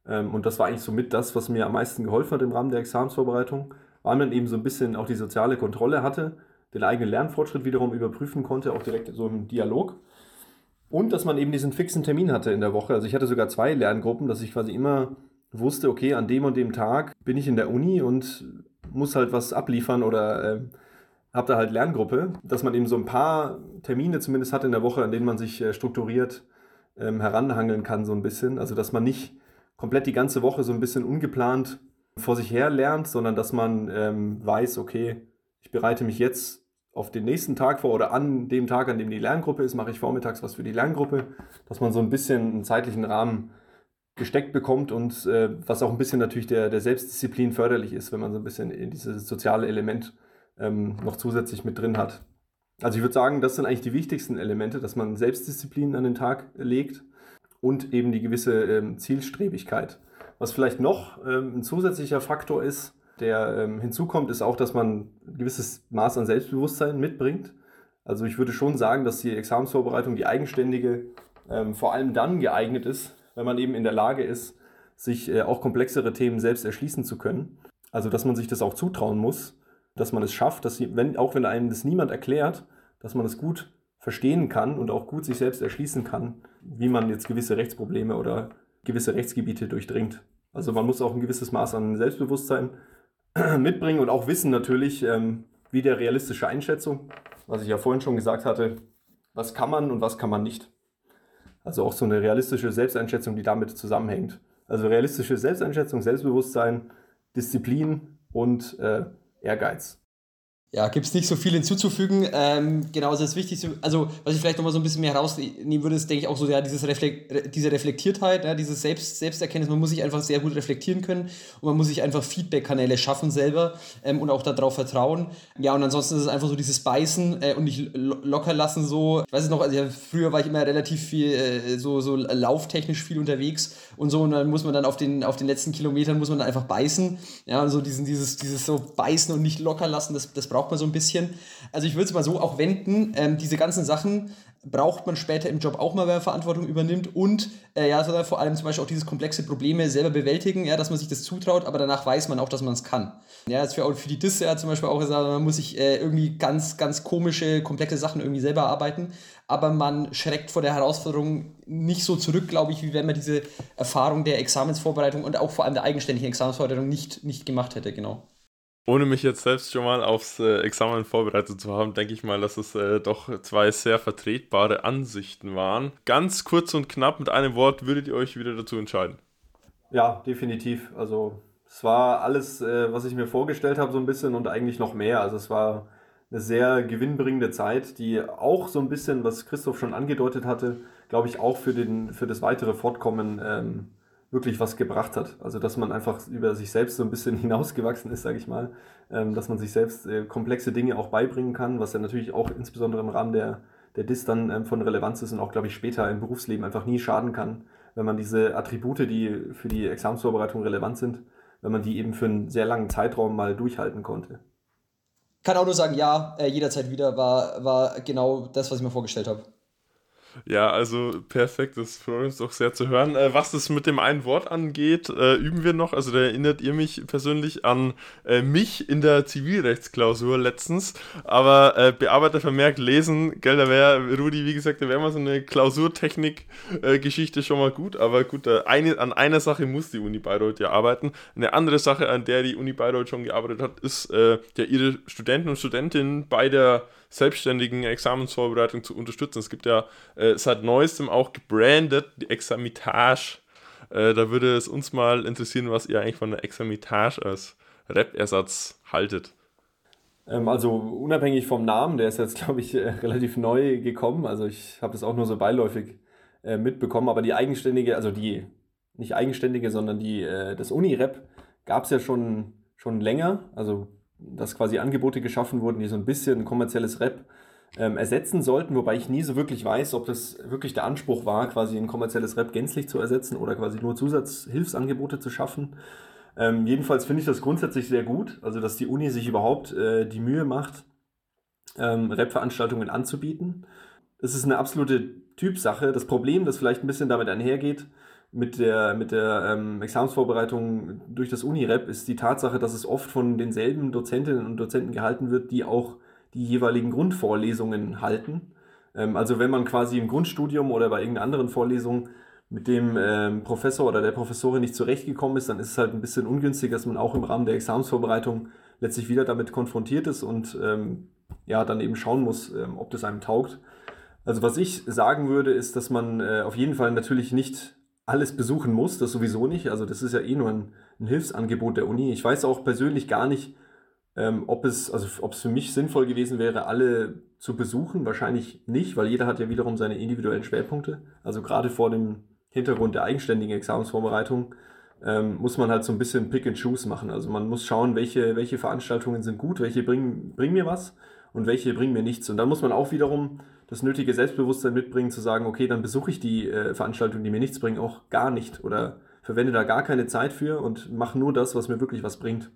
Ähm, und das war eigentlich so mit das, was mir am meisten geholfen hat im Rahmen der Examensvorbereitung, weil man eben so ein bisschen auch die soziale Kontrolle hatte, den eigenen Lernfortschritt wiederum überprüfen konnte, auch direkt so im Dialog. Und dass man eben diesen fixen Termin hatte in der Woche. Also ich hatte sogar zwei Lerngruppen, dass ich quasi immer wusste, okay, an dem und dem Tag bin ich in der Uni und muss halt was abliefern oder äh, habe da halt Lerngruppe, dass man eben so ein paar Termine zumindest hat in der Woche, an denen man sich äh, strukturiert ähm, heranhangeln kann, so ein bisschen. Also dass man nicht komplett die ganze Woche so ein bisschen ungeplant vor sich her lernt, sondern dass man ähm, weiß, okay, ich bereite mich jetzt auf den nächsten Tag vor oder an dem Tag, an dem die Lerngruppe ist, mache ich vormittags was für die Lerngruppe, dass man so ein bisschen einen zeitlichen Rahmen gesteckt bekommt und äh, was auch ein bisschen natürlich der, der Selbstdisziplin förderlich ist, wenn man so ein bisschen dieses soziale Element ähm, noch zusätzlich mit drin hat. Also ich würde sagen, das sind eigentlich die wichtigsten Elemente, dass man Selbstdisziplin an den Tag legt und eben die gewisse ähm, Zielstrebigkeit. Was vielleicht noch ähm, ein zusätzlicher Faktor ist, der ähm, hinzukommt, ist auch, dass man ein gewisses Maß an Selbstbewusstsein mitbringt. Also ich würde schon sagen, dass die Examensvorbereitung, die eigenständige, ähm, vor allem dann geeignet ist, wenn man eben in der Lage ist, sich äh, auch komplexere Themen selbst erschließen zu können. Also, dass man sich das auch zutrauen muss, dass man es schafft, dass wenn, auch wenn einem das niemand erklärt, dass man es gut verstehen kann und auch gut sich selbst erschließen kann, wie man jetzt gewisse Rechtsprobleme oder gewisse Rechtsgebiete durchdringt. Also man muss auch ein gewisses Maß an Selbstbewusstsein mitbringen und auch wissen natürlich, ähm, wie der realistische Einschätzung, was ich ja vorhin schon gesagt hatte, was kann man und was kann man nicht. Also auch so eine realistische Selbsteinschätzung, die damit zusammenhängt. Also realistische Selbsteinschätzung, Selbstbewusstsein, Disziplin und äh, Ehrgeiz. Ja, gibt es nicht so viel hinzuzufügen. Ähm, genau, also das Wichtigste, also was ich vielleicht nochmal so ein bisschen mehr herausnehmen würde, ist, denke ich, auch so ja, dieses Reflekt, diese Reflektiertheit, ja, dieses Selbst, Selbsterkenntnis. Man muss sich einfach sehr gut reflektieren können und man muss sich einfach Feedback-Kanäle schaffen selber ähm, und auch darauf vertrauen. Ja, und ansonsten ist es einfach so dieses Beißen äh, und nicht locker lassen so. Ich weiß es noch, also ja, früher war ich immer relativ viel, äh, so, so lauftechnisch viel unterwegs und so und dann muss man dann auf den, auf den letzten Kilometern muss man dann einfach beißen. Ja, und so diesen, dieses, dieses so Beißen und nicht locker lassen, das, das braucht braucht man so ein bisschen. Also ich würde es mal so auch wenden, ähm, diese ganzen Sachen braucht man später im Job auch mal, wenn man Verantwortung übernimmt und äh, ja, sondern vor allem zum Beispiel auch dieses komplexe Probleme selber bewältigen, ja, dass man sich das zutraut, aber danach weiß man auch, dass man es kann. Ja, das für, für die Disse ja zum Beispiel auch gesagt, man muss sich äh, irgendwie ganz, ganz komische, komplexe Sachen irgendwie selber arbeiten, aber man schreckt vor der Herausforderung nicht so zurück, glaube ich, wie wenn man diese Erfahrung der Examensvorbereitung und auch vor allem der eigenständigen Examensvorbereitung nicht, nicht gemacht hätte, genau ohne mich jetzt selbst schon mal aufs äh, Examen vorbereitet zu haben, denke ich mal, dass es äh, doch zwei sehr vertretbare Ansichten waren. Ganz kurz und knapp mit einem Wort würdet ihr euch wieder dazu entscheiden? Ja, definitiv. Also es war alles, äh, was ich mir vorgestellt habe, so ein bisschen und eigentlich noch mehr. Also es war eine sehr gewinnbringende Zeit, die auch so ein bisschen, was Christoph schon angedeutet hatte, glaube ich, auch für, den, für das weitere Fortkommen ähm, wirklich was gebracht hat. Also dass man einfach über sich selbst so ein bisschen hinausgewachsen ist, sage ich mal, ähm, dass man sich selbst äh, komplexe Dinge auch beibringen kann, was ja natürlich auch insbesondere im Rahmen der, der DIS dann ähm, von Relevanz ist und auch, glaube ich, später im Berufsleben einfach nie schaden kann, wenn man diese Attribute, die für die Examsvorbereitung relevant sind, wenn man die eben für einen sehr langen Zeitraum mal durchhalten konnte. Kann auch nur sagen, ja, äh, jederzeit wieder war, war genau das, was ich mir vorgestellt habe. Ja, also perfekt, das freut uns doch sehr zu hören. Äh, was es mit dem einen Wort angeht, äh, üben wir noch. Also da erinnert ihr mich persönlich an äh, mich in der Zivilrechtsklausur letztens. Aber äh, Bearbeitervermerk lesen, gell, da wäre, Rudi, wie gesagt, da wäre mal so eine Klausurtechnik-Geschichte schon mal gut. Aber gut, eine, an einer Sache muss die Uni Bayreuth ja arbeiten. Eine andere Sache, an der die Uni Bayreuth schon gearbeitet hat, ist äh, ja ihre Studenten und Studentinnen bei der selbstständigen Examensvorbereitung zu unterstützen. Es gibt ja äh, seit neuestem auch gebrandet die Examitage. Äh, da würde es uns mal interessieren, was ihr eigentlich von der Examitage als Rap-Ersatz haltet. Ähm, also unabhängig vom Namen, der ist jetzt, glaube ich, äh, relativ neu gekommen. Also ich habe das auch nur so beiläufig äh, mitbekommen, aber die eigenständige, also die, nicht eigenständige, sondern die, äh, das Uni-Rap gab es ja schon, schon länger. Also dass quasi Angebote geschaffen wurden, die so ein bisschen kommerzielles Rap ähm, ersetzen sollten, wobei ich nie so wirklich weiß, ob das wirklich der Anspruch war, quasi ein kommerzielles Rap gänzlich zu ersetzen oder quasi nur Zusatzhilfsangebote zu schaffen. Ähm, jedenfalls finde ich das grundsätzlich sehr gut, also dass die Uni sich überhaupt äh, die Mühe macht, ähm, Rap-Veranstaltungen anzubieten. Es ist eine absolute Typsache. Das Problem, das vielleicht ein bisschen damit einhergeht, mit der, mit der ähm, Examensvorbereitung durch das Unirep ist die Tatsache, dass es oft von denselben Dozentinnen und Dozenten gehalten wird, die auch die jeweiligen Grundvorlesungen halten. Ähm, also wenn man quasi im Grundstudium oder bei irgendeiner anderen Vorlesung mit dem ähm, Professor oder der Professorin nicht zurechtgekommen ist, dann ist es halt ein bisschen ungünstig, dass man auch im Rahmen der Examensvorbereitung letztlich wieder damit konfrontiert ist und ähm, ja, dann eben schauen muss, ähm, ob das einem taugt. Also was ich sagen würde, ist, dass man äh, auf jeden Fall natürlich nicht alles besuchen muss, das sowieso nicht. Also das ist ja eh nur ein, ein Hilfsangebot der Uni. Ich weiß auch persönlich gar nicht, ähm, ob es, also ob es für mich sinnvoll gewesen wäre, alle zu besuchen. Wahrscheinlich nicht, weil jeder hat ja wiederum seine individuellen Schwerpunkte. Also gerade vor dem Hintergrund der eigenständigen Examensvorbereitung ähm, muss man halt so ein bisschen Pick and Choose machen. Also man muss schauen, welche, welche Veranstaltungen sind gut, welche bringen, bringen mir was und welche bringen mir nichts. Und dann muss man auch wiederum das nötige Selbstbewusstsein mitbringen, zu sagen, okay, dann besuche ich die äh, Veranstaltungen, die mir nichts bringen, auch gar nicht oder verwende da gar keine Zeit für und mache nur das, was mir wirklich was bringt.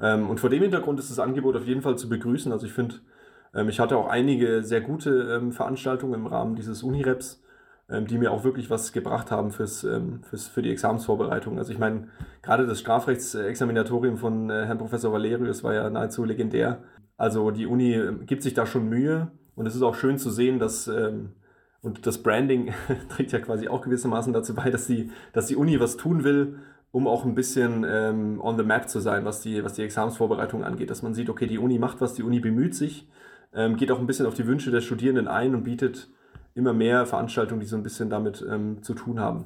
Ähm, und vor dem Hintergrund ist das Angebot auf jeden Fall zu begrüßen. Also ich finde, ähm, ich hatte auch einige sehr gute ähm, Veranstaltungen im Rahmen dieses Unireps. ähm, die mir auch wirklich was gebracht haben fürs, ähm, fürs, für die Examensvorbereitung. Also ich meine, gerade das Strafrechtsexaminatorium von äh, Herrn Professor Valerius war ja nahezu legendär. Also die Uni ähm, gibt sich da schon Mühe und es ist auch schön zu sehen, dass ähm, und das Branding trägt ja quasi auch gewissermaßen dazu bei, dass die, dass die Uni was tun will, um auch ein bisschen ähm, on the map zu sein, was die, was die Examensvorbereitung angeht. Dass man sieht, okay, die Uni macht was, die Uni bemüht sich, ähm, geht auch ein bisschen auf die Wünsche der Studierenden ein und bietet immer mehr Veranstaltungen, die so ein bisschen damit ähm, zu tun haben.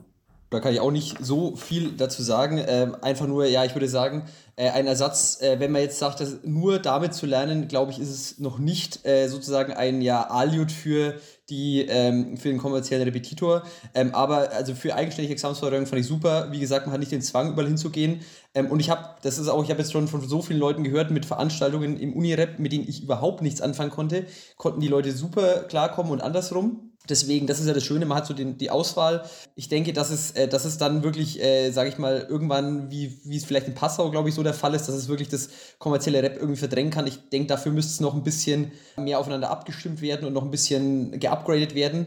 Da kann ich auch nicht so viel dazu sagen. Ähm, einfach nur, ja, ich würde sagen, äh, ein Ersatz, äh, wenn man jetzt sagt, dass nur damit zu lernen, glaube ich, ist es noch nicht äh, sozusagen ein ja, Aliud für die ähm, für den kommerziellen Repetitor. Ähm, aber also für eigenständige Examensvorbereitung fand ich super. Wie gesagt, man hat nicht den Zwang, überall hinzugehen. Ähm, und ich habe, das ist auch, ich habe jetzt schon von so vielen Leuten gehört mit Veranstaltungen im Unirep, mit denen ich überhaupt nichts anfangen konnte, konnten die Leute super klarkommen und andersrum. Deswegen, das ist ja das Schöne, man hat so den, die Auswahl. Ich denke, dass es, äh, dass es dann wirklich, äh, sage ich mal, irgendwann, wie, wie es vielleicht in Passau, glaube ich, so der Fall ist, dass es wirklich das kommerzielle Rap irgendwie verdrängen kann. Ich denke, dafür müsste es noch ein bisschen mehr aufeinander abgestimmt werden und noch ein bisschen geupgradet werden.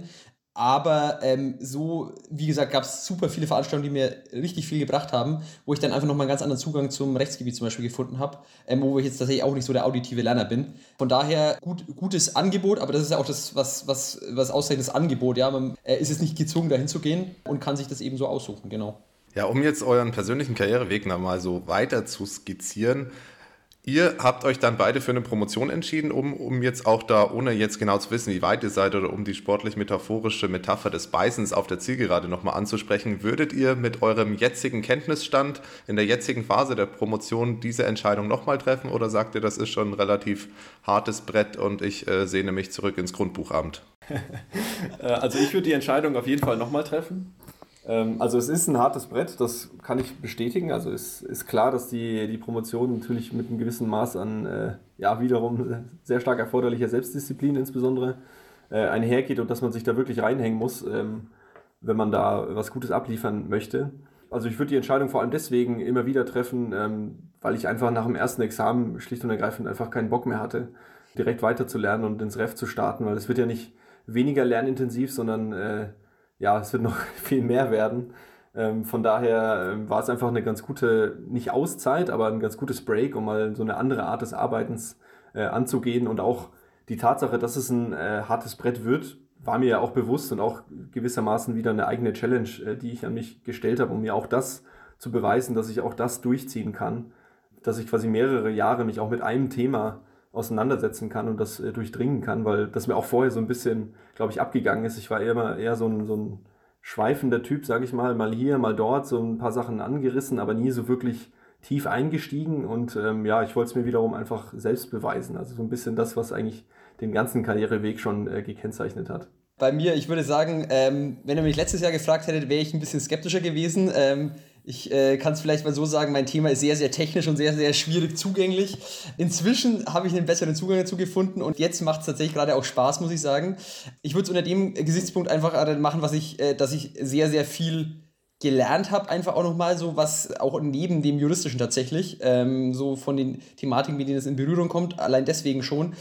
Aber ähm, so, wie gesagt, gab es super viele Veranstaltungen, die mir richtig viel gebracht haben, wo ich dann einfach nochmal einen ganz anderen Zugang zum Rechtsgebiet zum Beispiel gefunden habe, ähm, wo ich jetzt tatsächlich auch nicht so der auditive Lerner bin. Von daher gut, gutes Angebot, aber das ist ja auch das, was, was, was auszeichnet, das Angebot. Ja? Man äh, ist jetzt nicht gezwungen, dahin zu gehen und kann sich das eben so aussuchen, genau. Ja, um jetzt euren persönlichen Karriereweg mal so weiter zu skizzieren, Ihr habt euch dann beide für eine Promotion entschieden, um, um jetzt auch da, ohne jetzt genau zu wissen, wie weit ihr seid oder um die sportlich-metaphorische Metapher des Beißens auf der Zielgerade nochmal anzusprechen. Würdet ihr mit eurem jetzigen Kenntnisstand in der jetzigen Phase der Promotion diese Entscheidung nochmal treffen oder sagt ihr, das ist schon ein relativ hartes Brett und ich äh, sehne mich zurück ins Grundbuchamt? Äh, also ich würde die Entscheidung auf jeden Fall nochmal treffen. Ähm, also es ist ein hartes Brett, das kann ich bestätigen. Also es ist klar, dass die, die Promotion natürlich mit einem gewissen Maß an, äh, ja, wiederum sehr stark erforderlicher Selbstdisziplin insbesondere äh, einhergeht und dass man sich da wirklich reinhängen muss, ähm, wenn man da was Gutes abliefern möchte. Also ich würde die Entscheidung vor allem deswegen immer wieder treffen, ähm, weil ich einfach nach dem ersten Examen schlicht und ergreifend einfach keinen Bock mehr hatte, direkt weiterzulernen und ins Ref zu starten, weil es wird ja nicht weniger lernintensiv, sondern äh, ja, es wird noch viel mehr werden. Ähm, von daher ähm, war es einfach eine ganz gute, nicht Auszeit, aber ein ganz gutes Break, um mal so eine andere Art des Arbeitens äh, anzugehen. Und auch die Tatsache, dass es ein äh, hartes Brett wird, war mir ja auch bewusst und auch gewissermaßen wieder eine eigene Challenge, äh, die ich an mich gestellt habe, um mir auch das zu beweisen, dass ich auch das durchziehen kann. Dass ich quasi mehrere Jahre mich auch mit einem Thema auseinandersetzen kann und das äh, durchdringen kann, weil das mir auch vorher so ein bisschen, glaube ich, abgegangen ist. Ich war eher, eher so ein, so ein schweifender Typ, sage ich mal, mal hier, mal dort, so ein paar Sachen angerissen, aber nie so wirklich tief eingestiegen und ähm, ja, ich wollte es mir wiederum einfach selbst beweisen. Also so ein bisschen das, was eigentlich den ganzen Karriereweg schon äh, gekennzeichnet hat. Bei mir, ich würde sagen, ähm, wenn ihr mich letztes Jahr gefragt hättet, wäre ich ein bisschen skeptischer gewesen. Ähm, ich äh, kann es vielleicht mal so sagen, mein Thema ist sehr, sehr technisch und sehr, sehr schwierig zugänglich. Inzwischen habe ich einen besseren Zugang dazu gefunden und jetzt macht es tatsächlich gerade auch Spaß, muss ich sagen. Ich würde es unter dem Gesichtspunkt einfach machen, was ich, äh, dass ich sehr, sehr viel gelernt habe, einfach auch nochmal so, was auch neben dem Juristischen tatsächlich, ähm, so von den Thematiken, mit denen es in Berührung kommt, allein deswegen schon,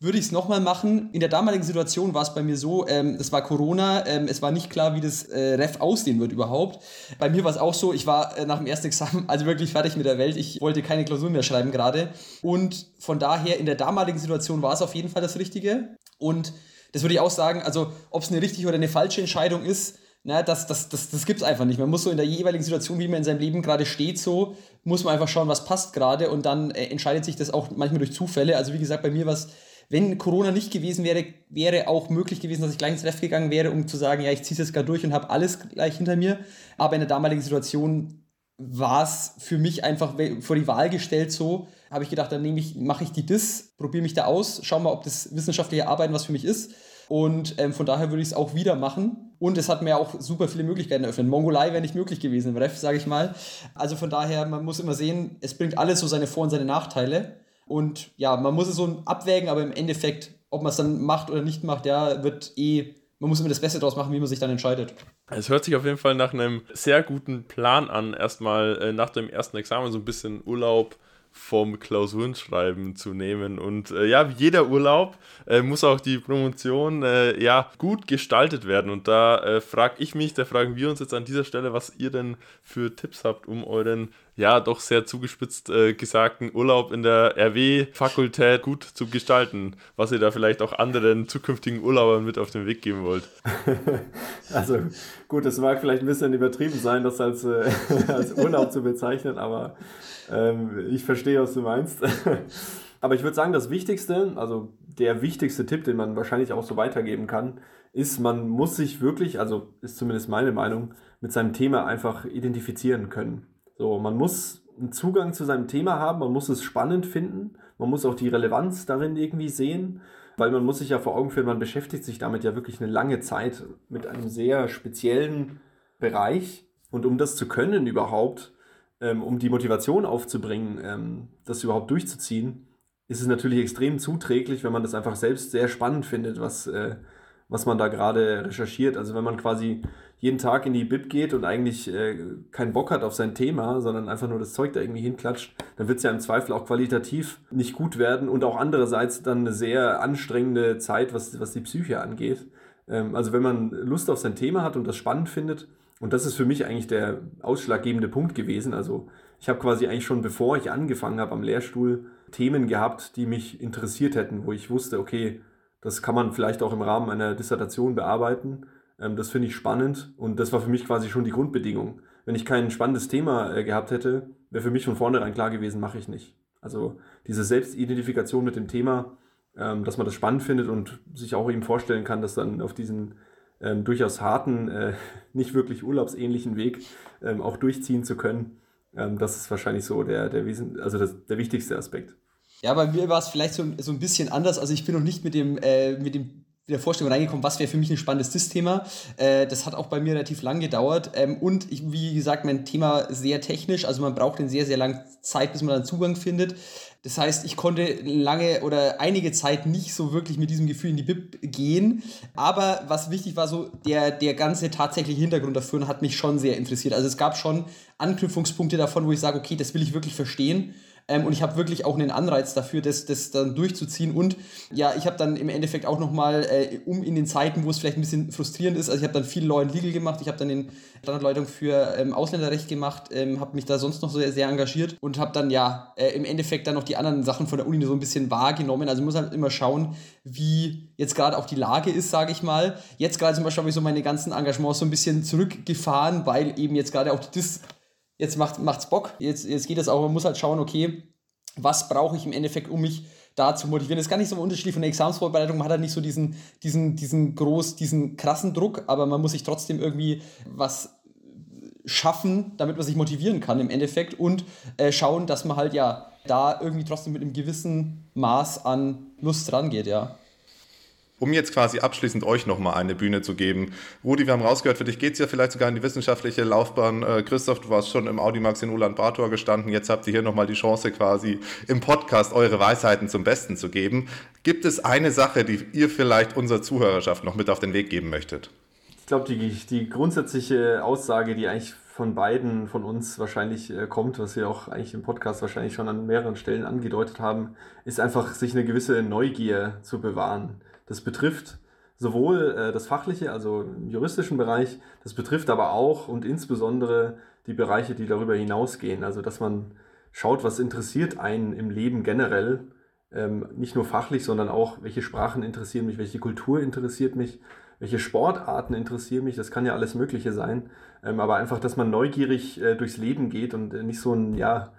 würde ich es nochmal machen. In der damaligen Situation war es bei mir so, ähm, es war Corona, ähm, es war nicht klar, wie das äh, Ref aussehen wird überhaupt. Bei mir war es auch so, ich war äh, nach dem ersten Examen also wirklich fertig mit der Welt, ich wollte keine Klausur mehr schreiben gerade und von daher in der damaligen Situation war es auf jeden Fall das Richtige und das würde ich auch sagen, also ob es eine richtige oder eine falsche Entscheidung ist, na, das, das, das, das gibt es einfach nicht. Man muss so in der jeweiligen Situation, wie man in seinem Leben gerade steht, so, muss man einfach schauen, was passt gerade und dann äh, entscheidet sich das auch manchmal durch Zufälle. Also wie gesagt, bei mir war es, wenn Corona nicht gewesen wäre, wäre auch möglich gewesen, dass ich gleich ins Ref gegangen wäre, um zu sagen, ja, ich ziehe es jetzt gerade durch und habe alles gleich hinter mir. Aber in der damaligen Situation war es für mich einfach vor die Wahl gestellt so, habe ich gedacht, dann nehme ich, mache ich die DIS, probiere mich da aus, schau mal, ob das wissenschaftliche Arbeiten was für mich ist. Und ähm, von daher würde ich es auch wieder machen. Und es hat mir auch super viele Möglichkeiten eröffnet. Mongolei wäre nicht möglich gewesen im Ref, sage ich mal. Also von daher, man muss immer sehen, es bringt alles so seine Vor- und seine Nachteile. Und ja, man muss es so abwägen, aber im Endeffekt, ob man es dann macht oder nicht macht, ja, wird eh, man muss immer das Beste daraus machen, wie man sich dann entscheidet. Es hört sich auf jeden Fall nach einem sehr guten Plan an, erstmal äh, nach dem ersten Examen so ein bisschen Urlaub vom Klausurenschreiben zu nehmen. Und äh, ja, wie jeder Urlaub äh, muss auch die Promotion äh, ja gut gestaltet werden. Und da äh, frage ich mich, da fragen wir uns jetzt an dieser Stelle, was ihr denn für Tipps habt, um euren ja doch sehr zugespitzt äh, gesagten Urlaub in der RW-Fakultät gut zu gestalten, was ihr da vielleicht auch anderen zukünftigen Urlaubern mit auf den Weg geben wollt. also gut, es mag vielleicht ein bisschen übertrieben sein, das als, äh, als Urlaub zu bezeichnen, aber ähm, ich verstehe, was du meinst. aber ich würde sagen, das Wichtigste, also der wichtigste Tipp, den man wahrscheinlich auch so weitergeben kann, ist, man muss sich wirklich, also ist zumindest meine Meinung, mit seinem Thema einfach identifizieren können. So, man muss einen Zugang zu seinem Thema haben, man muss es spannend finden, man muss auch die Relevanz darin irgendwie sehen, weil man muss sich ja vor Augen führen, man beschäftigt sich damit ja wirklich eine lange Zeit mit einem sehr speziellen Bereich. Und um das zu können überhaupt, ähm, um die Motivation aufzubringen, ähm, das überhaupt durchzuziehen, ist es natürlich extrem zuträglich, wenn man das einfach selbst sehr spannend findet, was, äh, was man da gerade recherchiert. Also wenn man quasi jeden Tag in die Bib geht und eigentlich äh, keinen Bock hat auf sein Thema, sondern einfach nur das Zeug da irgendwie hinklatscht, dann wird es ja im Zweifel auch qualitativ nicht gut werden und auch andererseits dann eine sehr anstrengende Zeit, was, was die Psyche angeht. Ähm, also wenn man Lust auf sein Thema hat und das spannend findet, und das ist für mich eigentlich der ausschlaggebende Punkt gewesen. Also ich habe quasi eigentlich schon bevor ich angefangen habe am Lehrstuhl Themen gehabt, die mich interessiert hätten, wo ich wusste, okay, das kann man vielleicht auch im Rahmen einer Dissertation bearbeiten ähm, das finde ich spannend und das war für mich quasi schon die Grundbedingung. Wenn ich kein spannendes Thema äh, gehabt hätte, wäre für mich von vornherein klar gewesen, mache ich nicht. Also diese Selbstidentifikation mit dem Thema, ähm, dass man das spannend findet und sich auch eben vorstellen kann, dass dann auf diesen ähm, durchaus harten, äh, nicht wirklich urlaubsähnlichen Weg ähm, auch durchziehen zu können, ähm, das ist wahrscheinlich so der, der, Wesen, also das, der wichtigste Aspekt. Ja, bei mir war es vielleicht so, so ein bisschen anders. Also ich bin noch nicht mit dem, äh, mit dem der Vorstellung reingekommen, was wäre für mich ein spannendes DIS-Thema. Äh, das hat auch bei mir relativ lang gedauert. Ähm, und ich, wie gesagt, mein Thema sehr technisch, also man braucht eine sehr, sehr lange Zeit, bis man dann Zugang findet. Das heißt, ich konnte lange oder einige Zeit nicht so wirklich mit diesem Gefühl in die Bib gehen. Aber was wichtig war, so der, der ganze tatsächliche Hintergrund dafür hat mich schon sehr interessiert. Also es gab schon Anknüpfungspunkte davon, wo ich sage, okay, das will ich wirklich verstehen. Ähm, und ich habe wirklich auch einen Anreiz dafür, das, das dann durchzuziehen. Und ja, ich habe dann im Endeffekt auch nochmal, äh, um in den Zeiten, wo es vielleicht ein bisschen frustrierend ist, also ich habe dann viel Law and Legal gemacht, ich habe dann den Standardleitung für ähm, Ausländerrecht gemacht, ähm, habe mich da sonst noch sehr, sehr engagiert und habe dann ja äh, im Endeffekt dann noch die anderen Sachen von der Uni so ein bisschen wahrgenommen. Also muss halt immer schauen, wie jetzt gerade auch die Lage ist, sage ich mal. Jetzt gerade zum Beispiel habe ich so meine ganzen Engagements so ein bisschen zurückgefahren, weil eben jetzt gerade auch das jetzt macht es Bock, jetzt, jetzt geht es auch, man muss halt schauen, okay, was brauche ich im Endeffekt, um mich da zu motivieren. Das ist gar nicht so unterschiedlich von der Examensvorbereitung, man hat halt nicht so diesen, diesen, diesen groß, diesen krassen Druck, aber man muss sich trotzdem irgendwie was schaffen, damit man sich motivieren kann im Endeffekt und äh, schauen, dass man halt ja da irgendwie trotzdem mit einem gewissen Maß an Lust rangeht, ja. Um jetzt quasi abschließend euch nochmal eine Bühne zu geben. Rudi, wir haben rausgehört, für dich geht es ja vielleicht sogar in die wissenschaftliche Laufbahn. Äh, Christoph, du warst schon im Audimax in Ulaanbaatar gestanden. Jetzt habt ihr hier nochmal die Chance, quasi im Podcast eure Weisheiten zum Besten zu geben. Gibt es eine Sache, die ihr vielleicht unserer Zuhörerschaft noch mit auf den Weg geben möchtet? Ich glaube, die, die grundsätzliche Aussage, die eigentlich von beiden von uns wahrscheinlich äh, kommt, was wir auch eigentlich im Podcast wahrscheinlich schon an mehreren Stellen angedeutet haben, ist einfach, sich eine gewisse Neugier zu bewahren. Das betrifft sowohl äh, das Fachliche, also im juristischen Bereich, das betrifft aber auch und insbesondere die Bereiche, die darüber hinausgehen. Also dass man schaut, was interessiert einen im Leben generell, ähm, nicht nur fachlich, sondern auch, welche Sprachen interessieren mich, welche Kultur interessiert mich, welche Sportarten interessieren mich, das kann ja alles Mögliche sein. Ähm, aber einfach, dass man neugierig äh, durchs Leben geht und äh, nicht so ein, ja,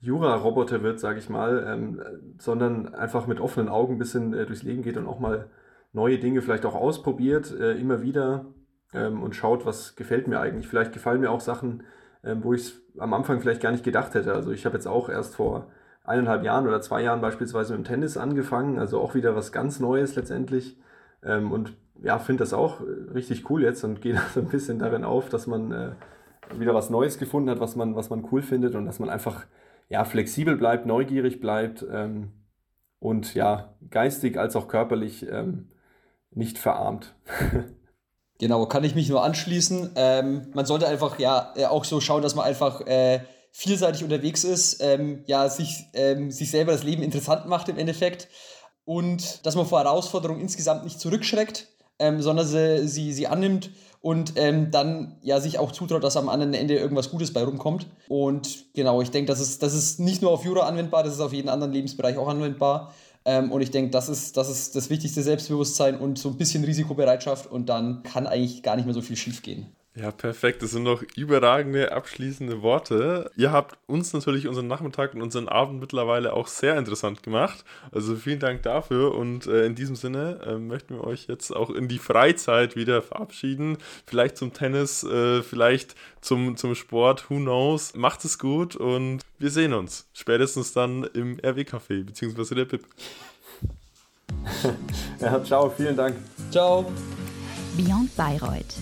Jura-Roboter wird, sage ich mal, ähm, sondern einfach mit offenen Augen ein bisschen äh, durchs Leben geht und auch mal neue Dinge vielleicht auch ausprobiert, äh, immer wieder ähm, und schaut, was gefällt mir eigentlich. Vielleicht gefallen mir auch Sachen, ähm, wo ich es am Anfang vielleicht gar nicht gedacht hätte. Also ich habe jetzt auch erst vor eineinhalb Jahren oder zwei Jahren beispielsweise mit dem Tennis angefangen, also auch wieder was ganz Neues letztendlich. Ähm, und ja, finde das auch richtig cool jetzt und gehe da so ein bisschen darin auf, dass man äh, wieder was Neues gefunden hat, was man, was man cool findet und dass man einfach ja, flexibel bleibt, neugierig bleibt ähm, und ja, geistig als auch körperlich ähm, nicht verarmt. genau, kann ich mich nur anschließen. Ähm, man sollte einfach ja äh, auch so schauen, dass man einfach äh, vielseitig unterwegs ist, ähm, ja, sich, ähm, sich selber das Leben interessant macht im Endeffekt und dass man vor Herausforderungen insgesamt nicht zurückschreckt, ähm, sondern sie, sie, sie annimmt und ähm, dann ja sich auch zutraut, dass am anderen Ende irgendwas Gutes bei rumkommt. Und genau, ich denke, das ist, das ist nicht nur auf Jura anwendbar, das ist auf jeden anderen Lebensbereich auch anwendbar. Ähm, und ich denke, das ist, das ist das wichtigste Selbstbewusstsein und so ein bisschen Risikobereitschaft und dann kann eigentlich gar nicht mehr so viel schief gehen. Ja, perfekt. Das sind noch überragende abschließende Worte. Ihr habt uns natürlich unseren Nachmittag und unseren Abend mittlerweile auch sehr interessant gemacht. Also vielen Dank dafür. Und äh, in diesem Sinne äh, möchten wir euch jetzt auch in die Freizeit wieder verabschieden. Vielleicht zum Tennis, äh, vielleicht zum, zum Sport, who knows. Macht es gut und wir sehen uns. Spätestens dann im RW-Café, beziehungsweise der BIP. ja, ciao, vielen Dank. Ciao. Beyond Bayreuth